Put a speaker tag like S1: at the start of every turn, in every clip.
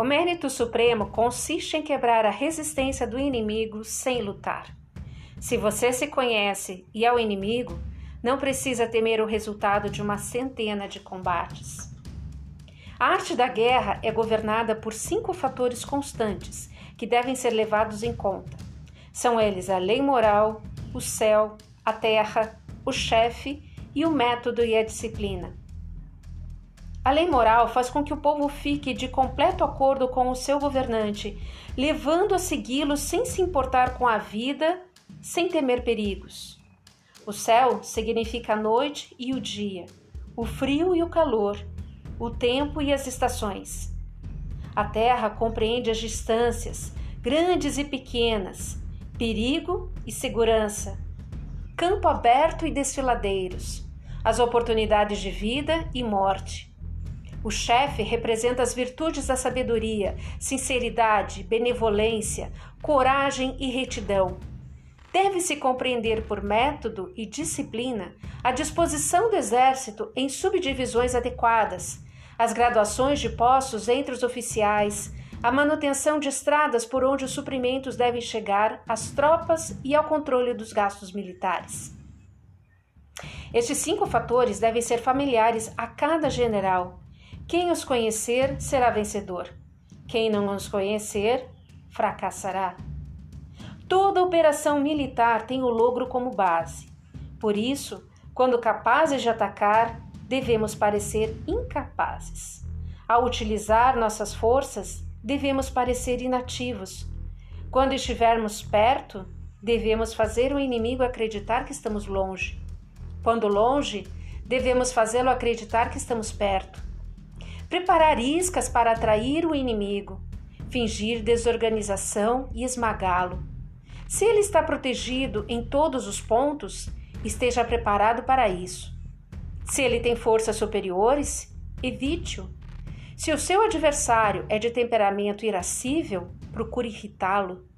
S1: O mérito supremo consiste em quebrar a resistência do inimigo sem lutar. Se você se conhece e é o inimigo, não precisa temer o resultado de uma centena de combates. A arte da guerra é governada por cinco fatores constantes que devem ser levados em conta. São eles a lei moral, o céu, a terra, o chefe e o método e a disciplina. A lei moral faz com que o povo fique de completo acordo com o seu governante, levando a segui-lo sem se importar com a vida, sem temer perigos. O céu significa a noite e o dia, o frio e o calor, o tempo e as estações. A terra compreende as distâncias, grandes e pequenas, perigo e segurança, campo aberto e desfiladeiros, as oportunidades de vida e morte o chefe representa as virtudes da sabedoria, sinceridade, benevolência, coragem e retidão. Deve-se compreender por método e disciplina a disposição do exército em subdivisões adequadas, as graduações de postos entre os oficiais, a manutenção de estradas por onde os suprimentos devem chegar às tropas e ao controle dos gastos militares. Estes cinco fatores devem ser familiares a cada general quem os conhecer será vencedor. Quem não os conhecer fracassará. Toda operação militar tem o logro como base. Por isso, quando capazes de atacar, devemos parecer incapazes. Ao utilizar nossas forças, devemos parecer inativos. Quando estivermos perto, devemos fazer o inimigo acreditar que estamos longe. Quando longe, devemos fazê-lo acreditar que estamos perto preparar iscas para atrair o inimigo, fingir desorganização e esmagá-lo. Se ele está protegido em todos os pontos, esteja preparado para isso. Se ele tem forças superiores, evite-o. Se o seu adversário é de temperamento irascível, procure irritá-lo.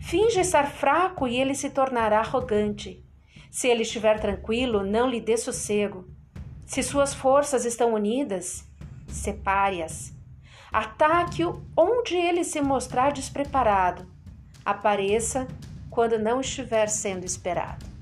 S1: Finge estar fraco e ele se tornará arrogante. Se ele estiver tranquilo, não lhe dê sossego. Se suas forças estão unidas, separe-as. Ataque-o onde ele se mostrar despreparado. Apareça quando não estiver sendo esperado.